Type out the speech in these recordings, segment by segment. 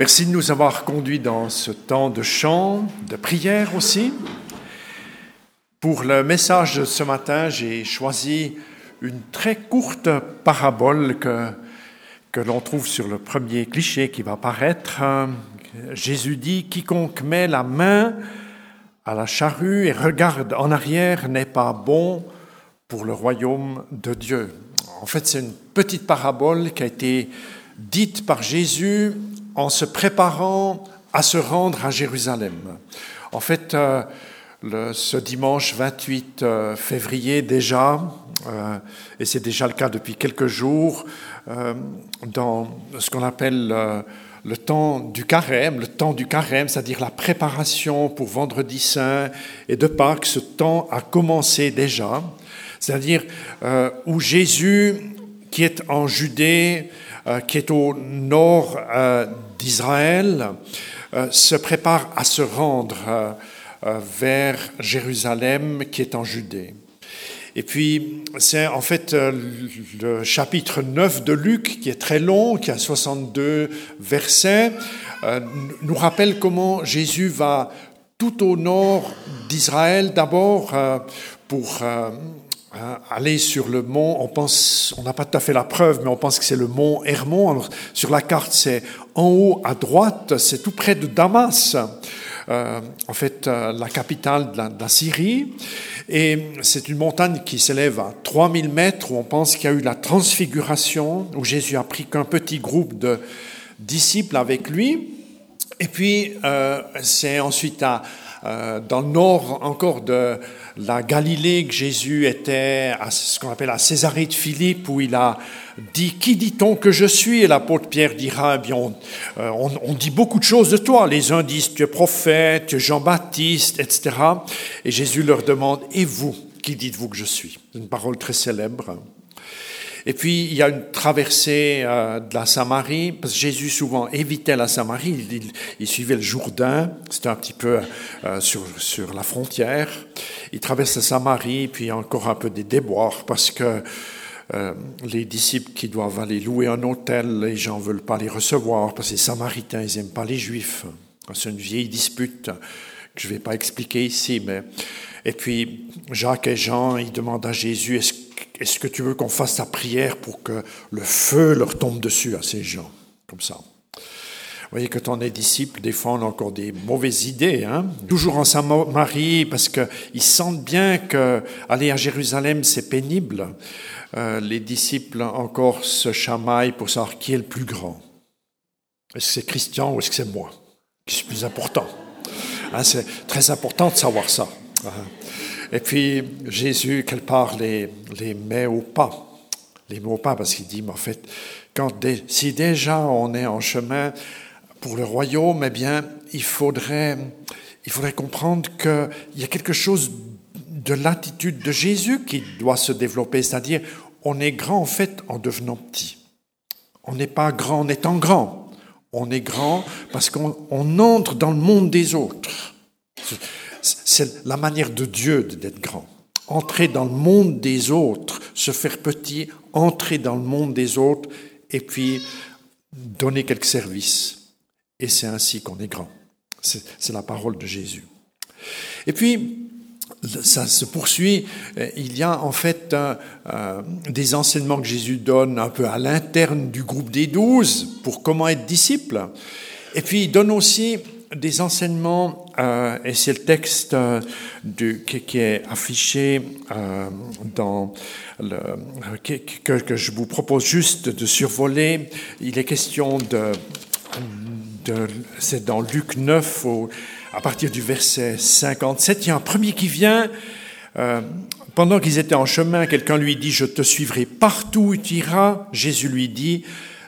Merci de nous avoir conduits dans ce temps de chant, de prière aussi. Pour le message de ce matin, j'ai choisi une très courte parabole que, que l'on trouve sur le premier cliché qui va apparaître. Jésus dit, quiconque met la main à la charrue et regarde en arrière n'est pas bon pour le royaume de Dieu. En fait, c'est une petite parabole qui a été dite par Jésus en se préparant à se rendre à Jérusalem. En fait, euh, ce dimanche 28 euh, février déjà, euh, et c'est déjà le cas depuis quelques jours, dans ce qu'on appelle le temps du carême, le temps du carême, c'est-à-dire la préparation pour vendredi saint et de Pâques, ce temps a commencé déjà, c'est-à-dire où Jésus, qui est en Judée, euh, qui est au nord euh, d'Israël, euh, se prépare à se rendre vers Jérusalem, qui est en Judée. Et puis, c'est en fait le chapitre 9 de Luc, qui est très long, qui a 62 versets, nous rappelle comment Jésus va tout au nord d'Israël d'abord pour Hein, aller sur le mont, on pense, on n'a pas tout à fait la preuve, mais on pense que c'est le mont Hermon. sur la carte, c'est en haut à droite, c'est tout près de Damas, euh, en fait euh, la capitale de la, Syrie. Et c'est une montagne qui s'élève à 3000 mètres, où on pense qu'il y a eu la transfiguration, où Jésus a pris qu'un petit groupe de disciples avec lui. Et puis, euh, c'est ensuite à, dans le nord encore de la Galilée que Jésus était à ce qu'on appelle à Césarée de Philippe, où il a dit Qui dit-on que je suis? Et l'apôtre Pierre dira eh bien, euh, on, dit beaucoup de choses de toi. Les uns disent Tu es prophète, tu es Jean-Baptiste, etc. Et Jésus leur demande Et vous, qui dites-vous que je suis? Une parole très célèbre. Et puis, il y a une traversée euh, de la Samarie, parce que Jésus souvent évitait la Samarie, il, suivait le Jourdain, c'était un petit peu euh, sur, sur la frontière. Il traverse la Samarie, puis il y a encore un peu des déboires, parce que euh, les disciples qui doivent aller louer un hôtel, les gens ne veulent pas les recevoir, parce que les Samaritains, ils n'aiment pas les Juifs. C'est une vieille dispute que je ne vais pas expliquer ici, mais... Et puis, Jacques et Jean, ils demandent à Jésus, est-ce est-ce que tu veux qu'on fasse ta prière pour que le feu leur tombe dessus à ces gens Comme ça? Vous voyez, quand on est disciple, encore des mauvaises idées. Hein Toujours en Saint-Marie, parce qu'ils sentent bien que aller à Jérusalem, c'est pénible. Euh, les disciples encore se chamaillent pour savoir qui est le plus grand. Est-ce que c'est Christian ou est-ce que c'est moi qui suis plus important? Hein, C'est très important de savoir ça. Hein. Et puis Jésus, quelque part, les, les met au pas. Les met au pas parce qu'il dit, mais en fait, quand si déjà on est en chemin pour le royaume, eh bien, il faudrait, il faudrait comprendre qu'il y a quelque chose de l'attitude de Jésus qui doit se développer, c'est-à-dire on est grand en fait en devenant petit. On n'est pas grand en étant grand. On est grand parce qu'on entre dans le monde des autres. C'est la manière de Dieu d'être grand. Entrer dans le monde des autres, se faire petit, entrer dans le monde des autres et puis donner quelques services. Et c'est ainsi qu'on est grand. C'est la parole de Jésus. Et puis, ça se poursuit. Il y a en fait euh, des enseignements que Jésus donne un peu à l'interne du groupe des douze pour comment être disciple. Et puis il donne aussi des enseignements, euh, et c'est le texte euh, du, qui, est affiché euh, dans le, que, que, je vous propose juste de survoler. Il est question de, de c'est dans Luc 9, à partir du verset 57. Il y a un premier qui vient. pendant qu'ils étaient en chemin, quelqu'un lui dit, je te suivrai partout où tu iras. Jésus lui dit,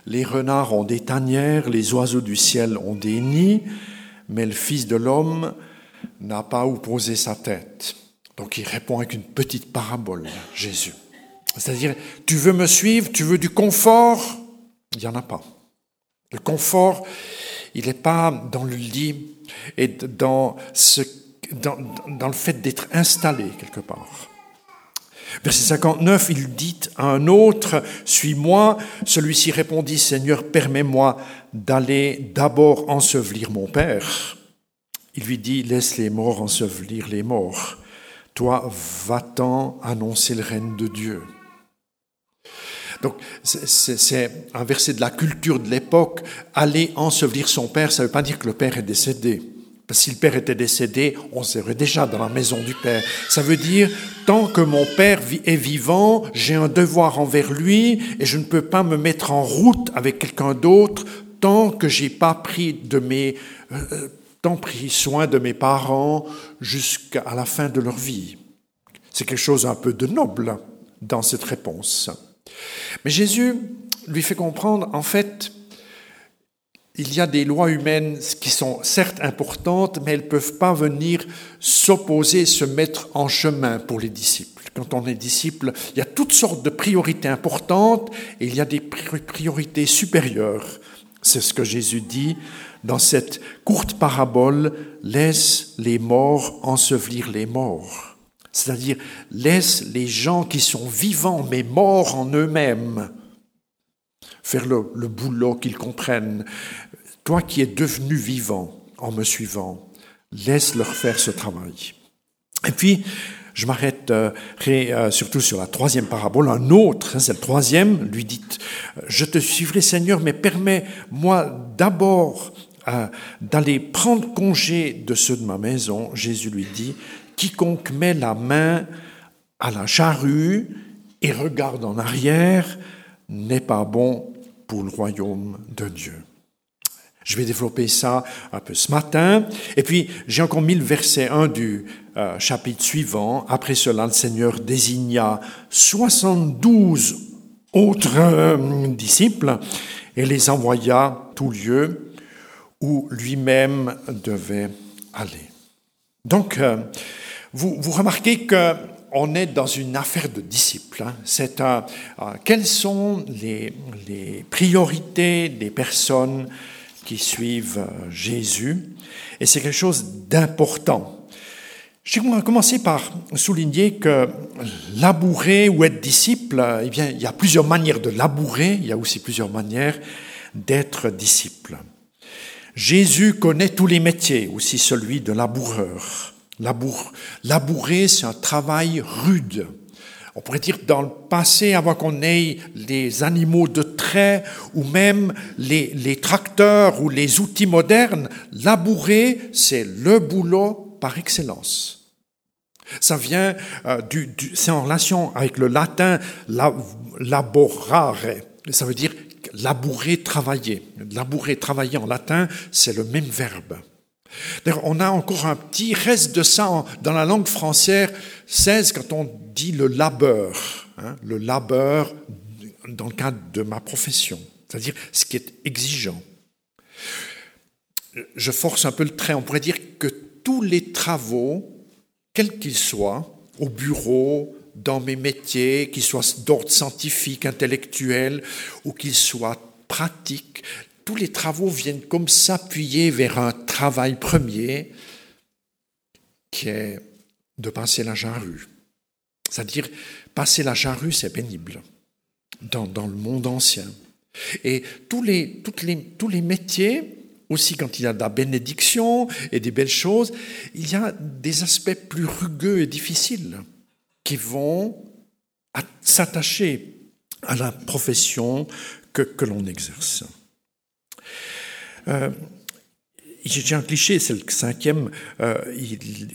les renards ont des tanières, les oiseaux du ciel ont des nids, mais le Fils de l'homme n'a pas où poser sa tête. Donc il répond avec une petite parabole, Jésus. C'est-à-dire, tu veux me suivre, tu veux du confort? Il n'y en a pas. Le confort, il n'est pas dans le lit et dans, dans le fait d'être installé quelque part. Verset 59, il dit à un autre, Suis-moi. Celui-ci répondit, Seigneur, permets-moi d'aller d'abord ensevelir mon Père. Il lui dit, Laisse les morts ensevelir les morts. Toi, va-t'en annoncer le règne de Dieu. Donc, c'est un verset de la culture de l'époque. Aller ensevelir son père, ça ne veut pas dire que le père est décédé. Si le père était décédé, on serait déjà dans la maison du père. Ça veut dire, tant que mon père est vivant, j'ai un devoir envers lui et je ne peux pas me mettre en route avec quelqu'un d'autre tant que j'ai pas pris de mes, euh, tant pris soin de mes parents jusqu'à la fin de leur vie. C'est quelque chose un peu de noble dans cette réponse. Mais Jésus lui fait comprendre, en fait, il y a des lois humaines qui sont certes importantes, mais elles ne peuvent pas venir s'opposer, se mettre en chemin pour les disciples. Quand on est disciple, il y a toutes sortes de priorités importantes et il y a des priorités supérieures. C'est ce que Jésus dit dans cette courte parabole, laisse les morts ensevelir les morts. C'est-à-dire, laisse les gens qui sont vivants mais morts en eux-mêmes faire le, boulot qu'ils comprennent. Toi qui es devenu vivant en me suivant, laisse-leur faire ce travail. Et puis, je m'arrêterai euh, surtout sur la troisième parabole. Un autre, c'est le troisième, lui dit, je te suivrai Seigneur, mais permets-moi d'abord euh, d'aller prendre congé de ceux de ma maison. Jésus lui dit, quiconque met la main à la charrue et regarde en arrière n'est pas bon pour le royaume de Dieu. Je vais développer ça un peu ce matin. Et puis, j'ai encore mis le verset 1 du euh, chapitre suivant. Après cela, le Seigneur désigna 72 autres euh, disciples et les envoya tout lieu où lui-même devait aller. Donc, euh, vous, vous remarquez qu'on est dans une affaire de disciples. Hein. C'est un, quelles sont les, les, priorités des personnes qui suivent euh, Jésus? Et c'est quelque chose d'important. Je vais commencer par souligner que labourer ou être disciple, eh bien, il y a plusieurs manières de labourer, il y a aussi plusieurs manières d'être disciple. Jésus connaît tous les métiers, aussi celui de laboureur. Labour, labourer, c'est un travail rude. On pourrait dire dans le passé, avant qu'on ait les animaux de trait ou même les, tracteurs ou les outils modernes, labourer, c'est le boulot par excellence. Ça vient euh, du c'est en relation avec le latin laborare. Ça veut dire labourer, travailler. Labourer, travailler en latin, c'est le même verbe. On a encore un petit reste de ça dans la langue française quand on dit le labeur, hein, le labeur dans le cadre de ma profession, c'est-à-dire ce qui est exigeant. Je force un peu le trait, on pourrait dire que tous les travaux, quels qu'ils soient, au bureau, dans mes métiers, qu'ils soient d'ordre scientifique, intellectuel, ou qu'ils soient pratiques, tous les travaux viennent comme s'appuyer vers un travail premier qui est de passer la charrue. C'est-à-dire, passer la charrue, c'est pénible dans, le monde ancien. Et tous les, métiers, aussi quand il y a de la bénédiction et des belles choses, il y a des aspects plus rugueux et difficiles qui vont s'attacher à la profession que l'on exerce. Euh, j'ai un cliché, c'est le cinquième, euh,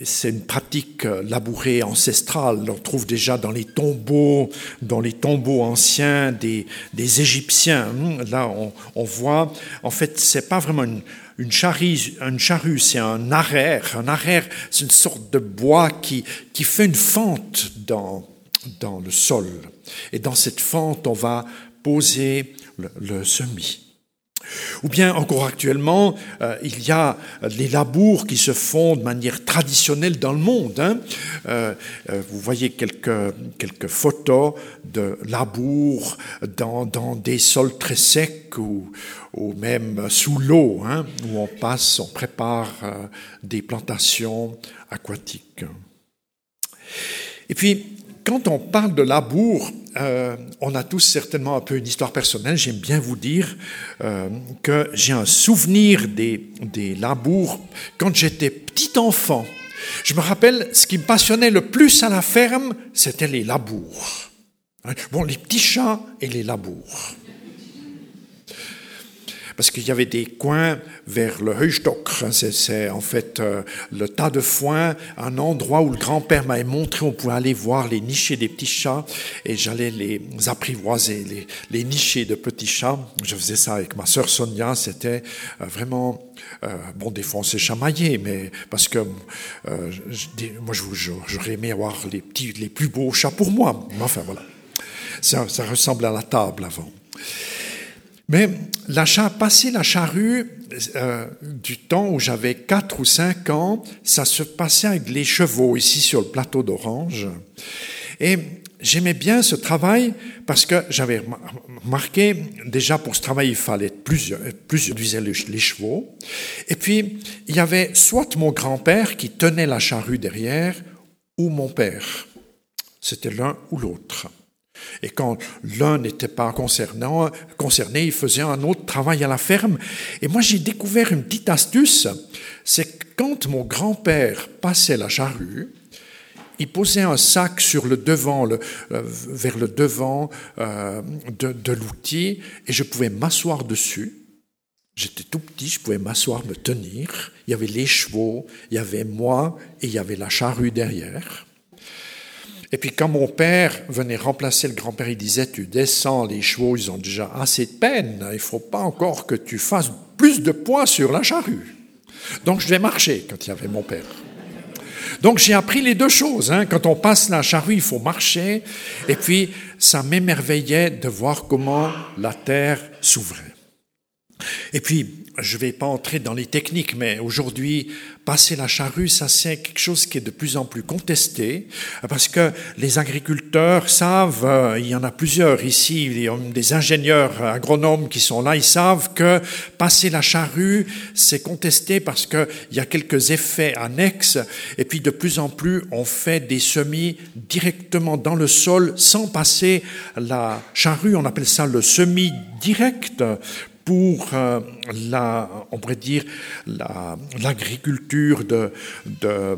c'est une pratique euh, labourée ancestrale. On trouve déjà dans les tombeaux, dans les tombeaux anciens des, Égyptiens. Là, on, voit, en fait, c'est pas vraiment une, une charrue, une charrue c'est un arrière. Un arrière, c'est une sorte de bois qui, fait une fente dans, dans le sol. Et dans cette fente, on va poser le, le semis. Ou bien encore actuellement, euh, il y a les labours qui se font de manière traditionnelle dans le monde. Hein. Euh, euh, vous voyez quelques, quelques photos de labours dans, dans des sols très secs ou, ou même sous l'eau, hein, où on passe, on prépare des plantations aquatiques. Et puis, quand on parle de labour, euh, on a tous certainement un peu une histoire personnelle. J'aime bien vous dire euh, que j'ai un souvenir des, des labours quand j'étais petit enfant. Je me rappelle, ce qui me passionnait le plus à la ferme, c'était les labours. Hein, bon, les petits chats et les labours parce qu'il y avait des coins vers le Heustock, hein, c'est en fait euh, le tas de foin, un endroit où le grand-père m'avait montré, on pouvait aller voir les nichés des petits chats, et j'allais les apprivoiser, les, les nichés de petits chats. Je faisais ça avec ma sœur Sonia, c'était euh, vraiment... Euh, bon, des fois on s'est chamaillé, mais parce que euh, moi j'aurais aimé avoir les petits, les plus beaux chats pour moi. Enfin voilà, ça, ça ressemble à la table avant. Mais la passer la charrue, euh, du temps où j'avais 4 ou 5 ans, ça se passait avec les chevaux ici sur le plateau d'Orange. Et j'aimais bien ce travail parce que j'avais remarqué, déjà pour ce travail, il fallait plusieurs, plusieurs les, les chevaux. Et puis, il y avait soit mon grand-père qui tenait la charrue derrière, ou mon père. C'était l'un ou l'autre. Et quand l'un n'était pas concerné, il faisait un autre travail à la ferme. Et moi, j'ai découvert une petite astuce, c'est quand mon grand-père passait la charrue, il posait un sac sur le devant, euh, vers le devant euh, de, de l'outil, et je pouvais m'asseoir dessus. J'étais tout petit, je pouvais m'asseoir, me tenir. Il y avait les chevaux, il y avait moi, et il y avait la charrue derrière. Et puis quand mon père venait remplacer le grand-père, il disait, tu descends, les chevaux, ils ont déjà assez de peine, il ne faut pas encore que tu fasses plus de poids sur la charrue. Donc je devais marcher quand il y avait mon père. Donc j'ai appris les deux choses. Hein. Quand on passe la charrue, il faut marcher. Et puis ça m'émerveillait de voir comment la terre s'ouvrait. Et puis, je ne vais pas entrer dans les techniques, mais aujourd'hui, passer la charrue, ça c'est quelque chose qui est de plus en plus contesté, parce que les agriculteurs savent, euh, il y en a plusieurs ici, des ingénieurs agronomes qui sont là, ils savent que passer la charrue, c'est contesté parce qu'il y a quelques effets annexes, et puis de plus en plus, on fait des semis directement dans le sol sans passer la charrue, on appelle ça le semis direct pour euh, la, on pourrait dire, l'agriculture de, de,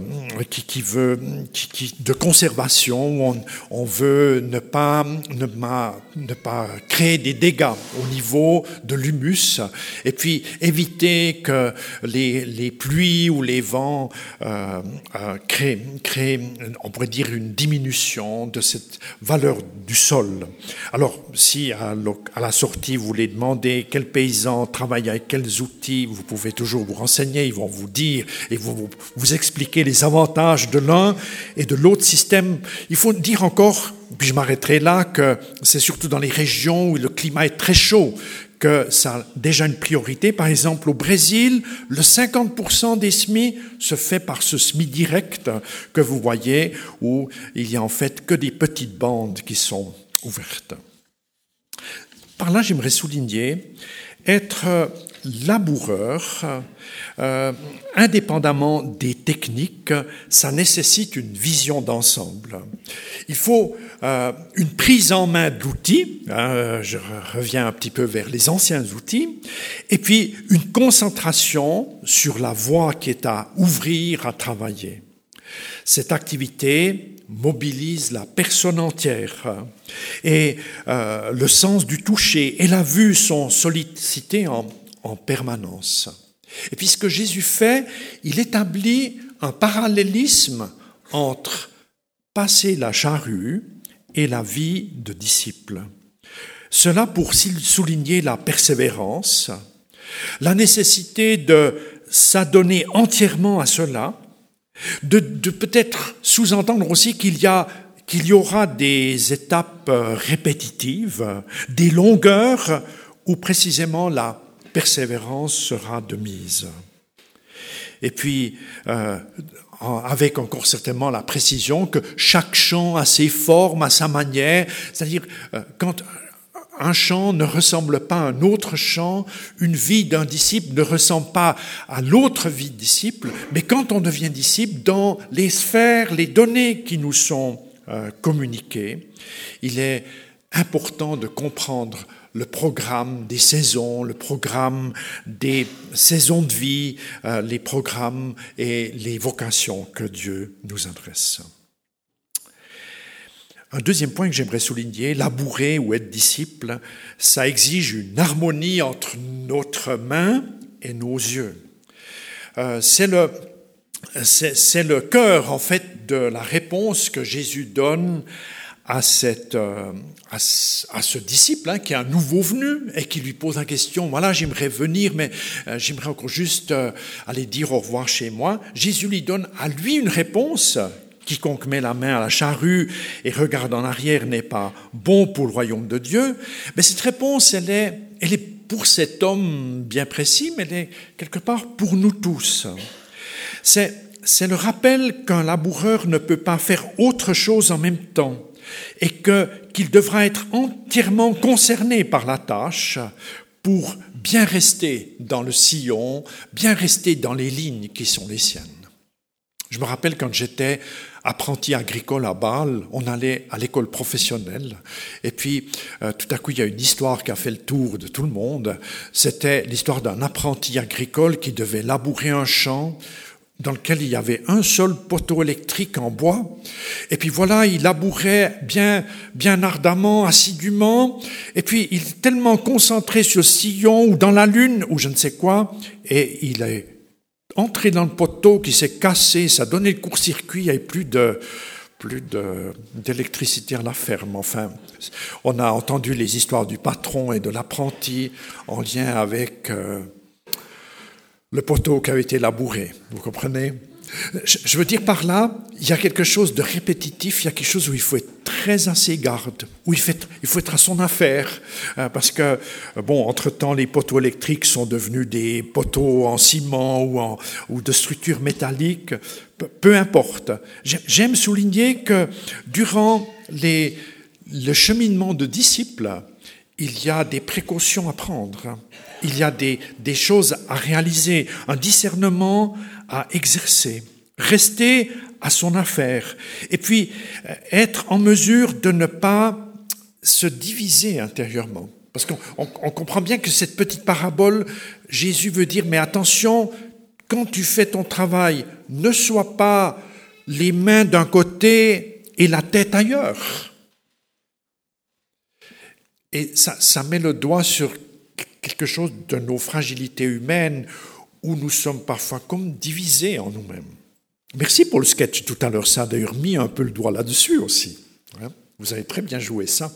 qui, qui veut, qui, de conservation, on, on, veut ne pas, ne, ne pas créer des dégâts au niveau de l'humus, et puis éviter que les, les pluies ou les vents euh, euh, créent, créent, on pourrait dire, une diminution de cette valeur du sol. Alors, si à, la sortie, vous voulez demander quel paysans travaillent avec quels outils, vous pouvez toujours vous renseigner, ils vont vous dire et vous, vous expliquer les avantages de l'un et de l'autre système. Il faut dire encore, puis je m'arrêterai là, que c'est surtout dans les régions où le climat est très chaud que ça a déjà une priorité. Par exemple, au Brésil, le 50% des semis se fait par ce semis direct que vous voyez, où il y a en fait que des petites bandes qui sont ouvertes. Par là, j'aimerais souligner être laboureur, euh, indépendamment des techniques, ça nécessite une vision d'ensemble. Il faut euh, une prise en main d'outils, hein, je reviens un petit peu vers les anciens outils, et puis une concentration sur la voie qui est à ouvrir, à travailler. Cette activité mobilise la personne entière et euh, le sens du toucher et la vue sont sollicités en, en permanence. Et puis ce que Jésus fait, il établit un parallélisme entre passer la charrue et la vie de disciple. Cela pour souligner la persévérance, la nécessité de s'adonner entièrement à cela, de, peut-être sous-entendre aussi qu'il y y aura des étapes euh, répétitives, des longueurs où précisément la persévérance sera de mise. Et puis, euh, avec encore certainement la précision que chaque chant a ses formes, a sa manière, c'est-à-dire euh, quand un chant ne ressemble pas à un autre chant, une vie d'un disciple ne ressemble pas à l'autre vie de disciple, mais quand on devient disciple, dans les sphères, les données qui nous sont euh, communiquer. Il est important de comprendre le programme des saisons, le programme des saisons de vie, euh, les programmes et les vocations que Dieu nous adresse. Un deuxième point que j'aimerais souligner, labourer ou être disciple, ça exige une harmonie entre notre main et nos yeux. Euh, c'est le, c'est le cœur, en fait, de la réponse que Jésus donne à, cette, euh, à, ce disciple hein, qui est un nouveau venu et qui lui pose la question, voilà, j'aimerais venir, mais euh, j'aimerais encore juste aller dire au revoir chez moi. Jésus lui donne à lui une réponse. Quiconque met la main à la charrue et regarde en arrière n'est pas bon pour le royaume de Dieu. Mais cette réponse, elle est, elle est pour cet homme bien précis, mais elle est quelque part pour nous tous. C'est, c'est le rappel qu'un laboureur ne peut pas faire autre chose en même temps et qu'il devra être entièrement concerné par la tâche pour bien rester dans le sillon, bien rester dans les lignes qui sont les siennes. Je me rappelle quand j'étais apprenti agricole à Bâle, on allait à l'école professionnelle, et puis euh, tout à coup il y a une histoire qui a fait le tour de tout le monde. C'était l'histoire d'un apprenti agricole qui devait labourer un champ dans lequel il y avait un seul poteau électrique en bois. Et puis voilà, il labourait bien, bien ardemment, assidûment. Et puis il est tellement concentré sur le sillon ou dans la lune ou je ne sais quoi. Et il est entré dans le poteau qui s'est cassé. Ça donnait le court-circuit. Il n'y avait plus de, d'électricité à la ferme. Enfin, on a entendu les histoires du patron et de l'apprenti en lien avec euh, le poteau qui avait été labouré. Vous comprenez? Je veux dire par là, il y a quelque chose de répétitif, il y a quelque chose où il faut être très assez garde, où il faut être, à son affaire, hein, parce que, bon, entre-temps, les poteaux électriques sont devenus des poteaux en ciment ou, de structures métalliques, peu, importe. J'aime souligner que durant les, le cheminement de disciples, il y a des précautions à prendre il y a des, choses à réaliser, un discernement à exercer, rester à son affaire, et puis euh, être en mesure de ne pas se diviser intérieurement. Parce qu'on comprend bien que cette petite parabole, Jésus veut dire, mais attention, quand tu fais ton travail, ne sois pas les mains d'un côté et la tête ailleurs. Et ça, ça met le doigt sur quelque chose de nos fragilités humaines où nous sommes parfois comme divisés en nous-mêmes. Merci pour le sketch tout à l'heure, ça a d'ailleurs mis un peu le doigt là-dessus aussi. Hein? Vous avez très bien joué ça.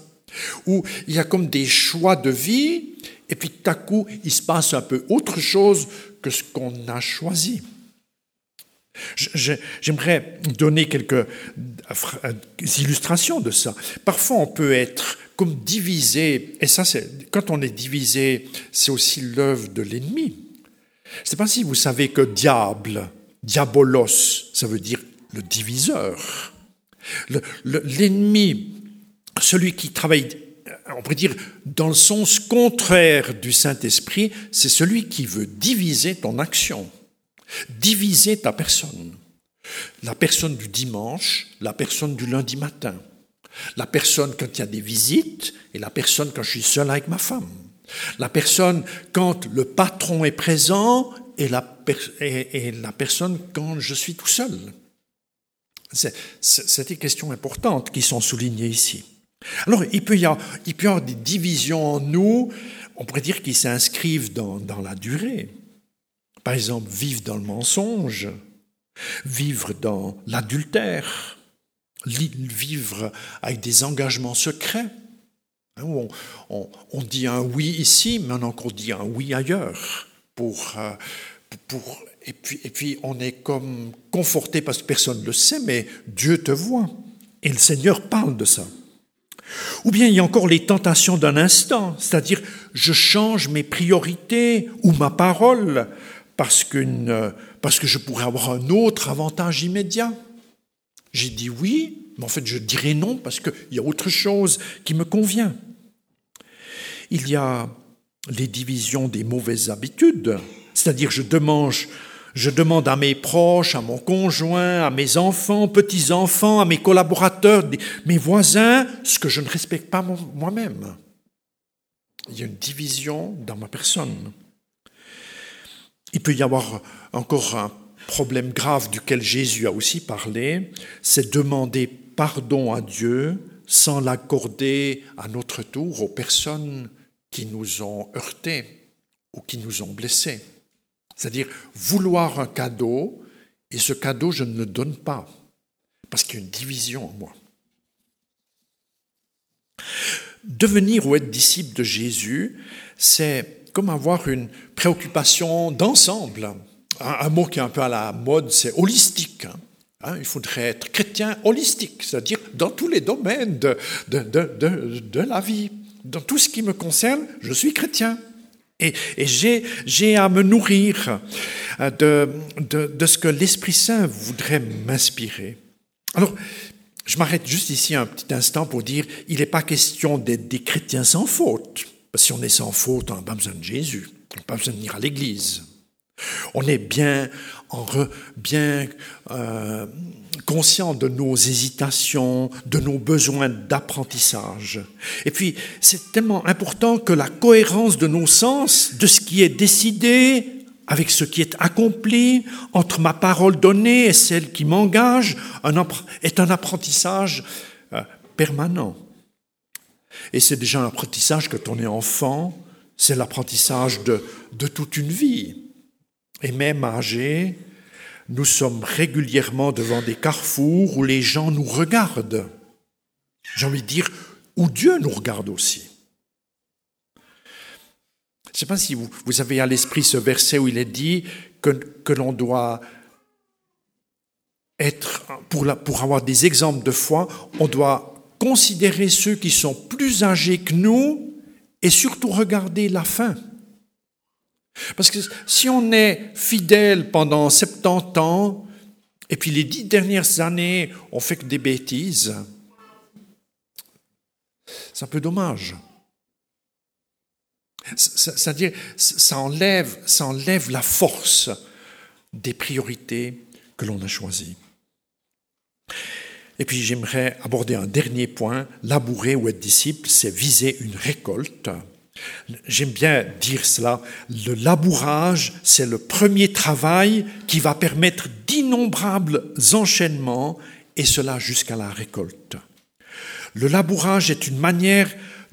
Où il y a comme des choix de vie, et puis tout à coup, il se passe un peu autre chose que ce qu'on a choisi. J'aimerais donner quelques illustrations de ça. Parfois, on peut être comme divisé, et ça, quand on est divisé, c'est aussi l'œuvre de l'ennemi. Je ne sais pas si vous savez que diable, diabolos, ça veut dire le diviseur. L'ennemi, celui qui travaille, on pourrait dire, dans le sens contraire du Saint-Esprit, c'est celui qui veut diviser ton action, diviser ta personne. La personne du dimanche, la personne du lundi matin, la personne quand il y a des visites et la personne quand je suis seul avec ma femme. La personne quand le patron est présent et la, personne quand je suis tout seul. C'est des questions importantes qui sont soulignées ici. Alors, il peut, y avoir, il des divisions en nous, on pourrait dire qui s'inscrivent dans la durée. Par exemple, vivre dans le mensonge, vivre dans l'adultère, vivre avec des engagements secrets. Hein, on, on, dit un oui ici, mais on a encore dit un oui ailleurs. Euh, pour, et, puis, et puis on est comme conforté parce que personne ne le sait, mais Dieu te voit. Et le Seigneur parle de ça. Ou bien il y a encore les tentations d'un instant, c'est-à-dire je change mes priorités ou ma parole parce, parce que je pourrais avoir un autre avantage immédiat. J'ai dit oui, mais en fait je dirais non parce qu'il y a autre chose qui me convient. Il y a les divisions des mauvaises habitudes, c'est-à-dire je Je demande à mes proches, à mon conjoint, à mes enfants, petits-enfants, à mes collaborateurs, mes voisins, ce que je ne respecte pas moi-même. Il y a une division dans ma personne. Il peut y avoir encore un problème grave duquel Jésus a aussi parlé, c'est demander pardon à Dieu sans l'accorder à notre tour aux personnes qui nous ont heurtés ou qui nous ont blessés. C'est-à-dire vouloir un cadeau et ce cadeau, je ne le donne pas parce qu'il y a une division en moi. Devenir ou être disciple de Jésus, c'est comme avoir une préoccupation d'ensemble. Un, mot qui est un peu à la mode, c'est holistique. Hein. Hein, il faudrait être chrétien holistique, c'est-à-dire dans tous les domaines de, la vie. Dans tout ce qui me concerne, je suis chrétien. Et, j'ai à me nourrir euh, de, de, ce que l'Esprit Saint voudrait m'inspirer. Alors, je m'arrête juste ici un petit instant pour dire, il n'est pas question d'être des chrétiens sans faute. Si on est sans faute, on n'a pas besoin de Jésus, on n'a pas besoin de venir à l'Église. On est bien, en bien euh, conscient de nos hésitations, de nos besoins d'apprentissage. Et puis, c'est tellement important que la cohérence de nos sens, de ce qui est décidé avec ce qui est accompli, entre ma parole donnée et celle qui m'engage, est un apprentissage euh, permanent. Et c'est déjà un apprentissage quand on est enfant, c'est l'apprentissage de, de toute une vie. Et même âgé, nous sommes régulièrement devant des carrefours où les gens nous regardent. J'ai envie de dire, où Dieu nous regarde aussi. Je ne sais pas si vous, avez à l'esprit ce verset où il est dit que, l'on doit être, pour avoir des exemples de foi, on doit considérer ceux qui sont plus âgés que nous et surtout regarder la fin. Parce que si on est fidèle pendant 70 ans, et puis les dix dernières années, on fait que des bêtises, c'est un peu dommage. C'est-à-dire, ça enlève, ça enlève la force des priorités que l'on a choisies. Et puis j'aimerais aborder un dernier point. Labourer ou être disciple, c'est viser une récolte. J'aime bien dire cela. Le labourage, c'est le premier travail qui va permettre d'innombrables enchaînements, et cela jusqu'à la récolte. Le labourage est une manière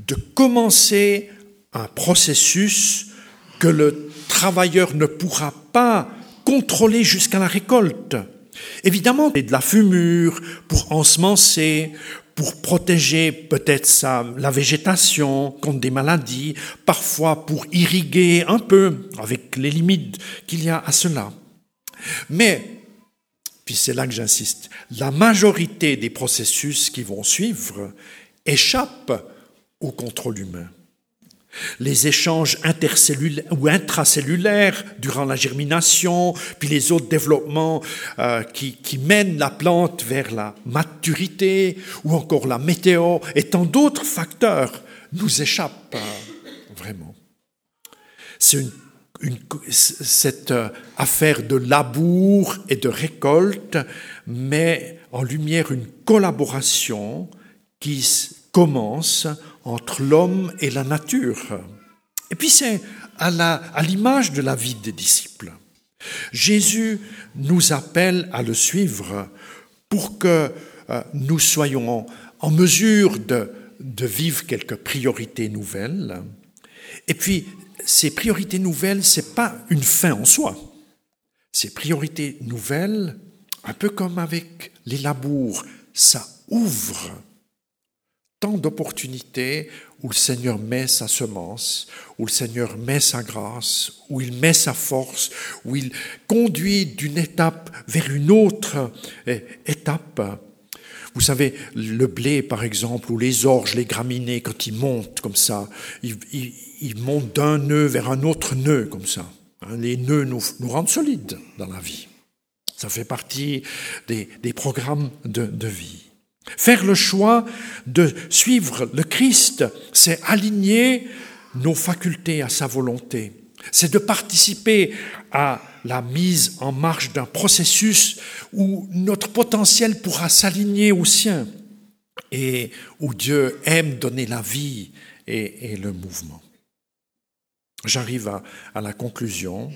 de commencer un processus que le travailleur ne pourra pas contrôler jusqu'à la récolte. Évidemment, il de la fumure pour ensemencer, pour protéger peut-être la végétation contre des maladies, parfois pour irriguer un peu, avec les limites qu'il y a à cela. Mais, puis c'est là que j'insiste, la majorité des processus qui vont suivre échappent au contrôle humain. Les échanges intercellulaires ou intracellulaires durant la germination, puis les autres développements euh, qui, mènent la plante vers la maturité, ou encore la météo, et tant d'autres facteurs nous échappent euh, vraiment. C'est cette euh, affaire de labour et de récolte met en lumière une collaboration qui commence entre l'homme et la nature. Et puis c'est à l'image de la vie des disciples. Jésus nous appelle à le suivre pour que euh, nous soyons en, mesure de, de vivre quelques priorités nouvelles. Et puis, ces priorités nouvelles, ce n'est pas une fin en soi. Ces priorités nouvelles, un peu comme avec les labours, ça ouvre tant d'opportunités où le Seigneur met sa semence, où le Seigneur met sa grâce, où il met sa force, où il conduit d'une étape vers une autre eh, étape. Vous savez, le blé, par exemple, ou les orges, les graminées, quand ils montent comme ça, ils, montent d'un nœud vers un autre nœud comme ça. Hein, les nœuds nous, rendent solides dans la vie. Ça fait partie des, programmes de vie. Faire le choix de suivre le Christ, c'est aligner nos facultés à sa volonté. C'est de participer à la mise en marche d'un processus où notre potentiel pourra s'aligner au sien et où Dieu aime donner la vie et, le mouvement. J'arrive à, à la conclusion.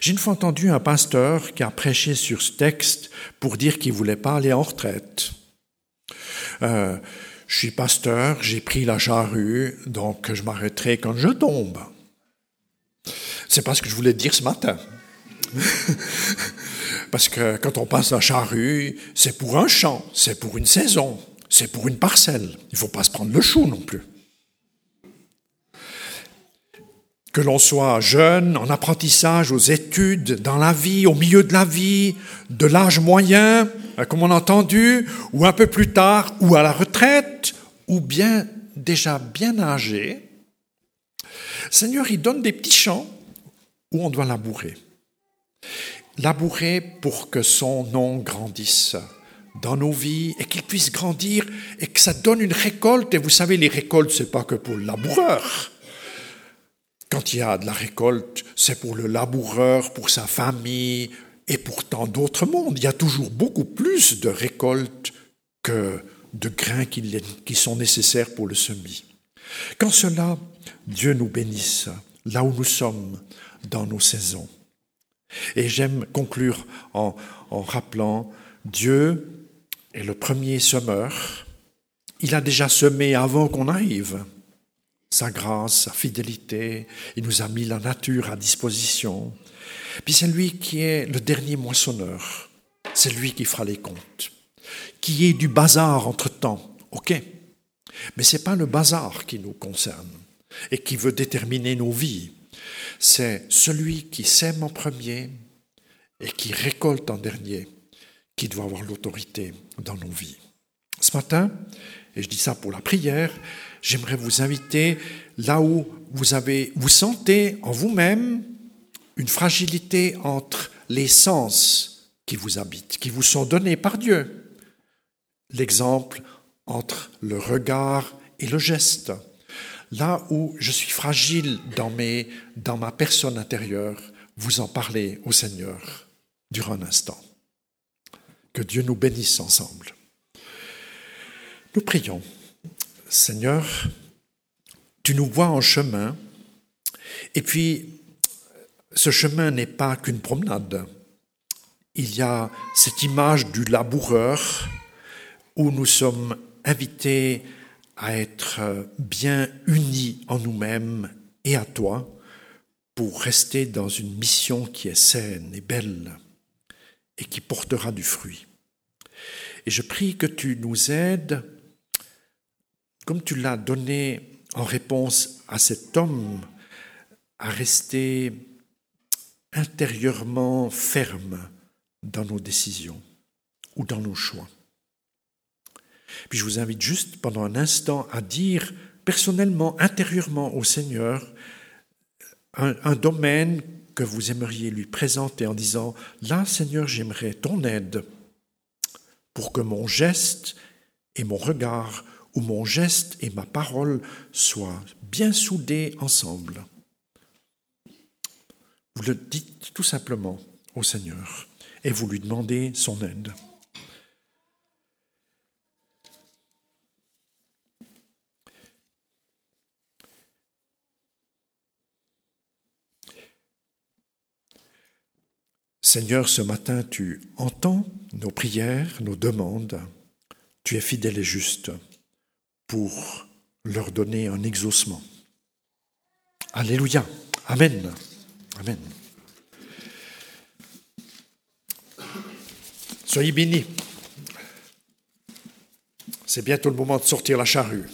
J'ai une fois entendu un pasteur qui a prêché sur ce texte pour dire qu'il ne voulait pas aller en retraite. Euh, je suis pasteur, j'ai pris la charrue, donc je m'arrêterai quand je tombe. C'est pas ce que je voulais dire ce matin. Parce que quand on passe la charrue, c'est pour un champ, c'est pour une saison, c'est pour une parcelle. Il ne faut pas se prendre le chou non plus. Que l'on soit jeune, en apprentissage, aux études, dans la vie, au milieu de la vie, de l'âge moyen, euh, comme on a entendu, ou un peu plus tard, ou à la retraite, ou bien déjà bien âgé, Seigneur, il donne des petits champs où on doit labourer. Labourer pour que son nom grandisse dans nos vies et qu'il puisse grandir et que ça donne une récolte. Et vous savez, les récoltes, c'est pas que pour le laboureur. Quand il y a de la récolte, c'est pour le laboureur, pour sa famille et pour tant d'autres mondes. Il y a toujours beaucoup plus de récoltes que de grains qui sont nécessaires pour le semis. Quand cela, Dieu nous bénisse là où nous sommes dans nos saisons. Et j'aime conclure en, en rappelant, Dieu est le premier semeur. Il a déjà semé avant qu'on arrive sa grâce, sa fidélité, il nous a mis la nature à disposition. Puis c'est lui qui est le dernier moissonneur, c'est lui qui fera les comptes. Qui est du bazar entre-temps, ok, mais ce n'est pas le bazar qui nous concerne et qui veut déterminer nos vies. C'est celui qui sème en premier et qui récolte en dernier qui doit avoir l'autorité dans nos vies. Ce matin, et je dis ça pour la prière, j'aimerais vous inviter là où vous avez, vous sentez en vous-même une fragilité entre les sens qui vous habitent, qui vous sont donnés par Dieu. L'exemple entre le regard et le geste. Là où je suis fragile dans, mes, dans ma personne intérieure, vous en parlez au Seigneur durant un instant. Que Dieu nous bénisse ensemble. Nous prions. Seigneur, tu nous vois en chemin, et puis ce chemin n'est pas qu'une promenade. Il y a cette image du laboureur où nous sommes invités à être bien unis en nous-mêmes et à toi pour rester dans une mission qui est saine et belle et qui portera du fruit. Et je prie que tu nous aides comme tu l'as donné en réponse à cet homme, à rester intérieurement ferme dans nos décisions ou dans nos choix. Puis je vous invite juste pendant un instant à dire personnellement, intérieurement au Seigneur, un, un, domaine que vous aimeriez lui présenter en disant, là Seigneur, j'aimerais ton aide pour que mon geste et mon regard où mon geste et ma parole soient bien soudés ensemble. Vous le dites tout simplement au Seigneur et vous lui demandez son aide. Seigneur, ce matin, tu entends nos prières, nos demandes. Tu es fidèle et juste pour leur donner un exaucement. Alléluia. Amen. Amen. Soyez bénis. C'est bientôt le moment de sortir la charrue.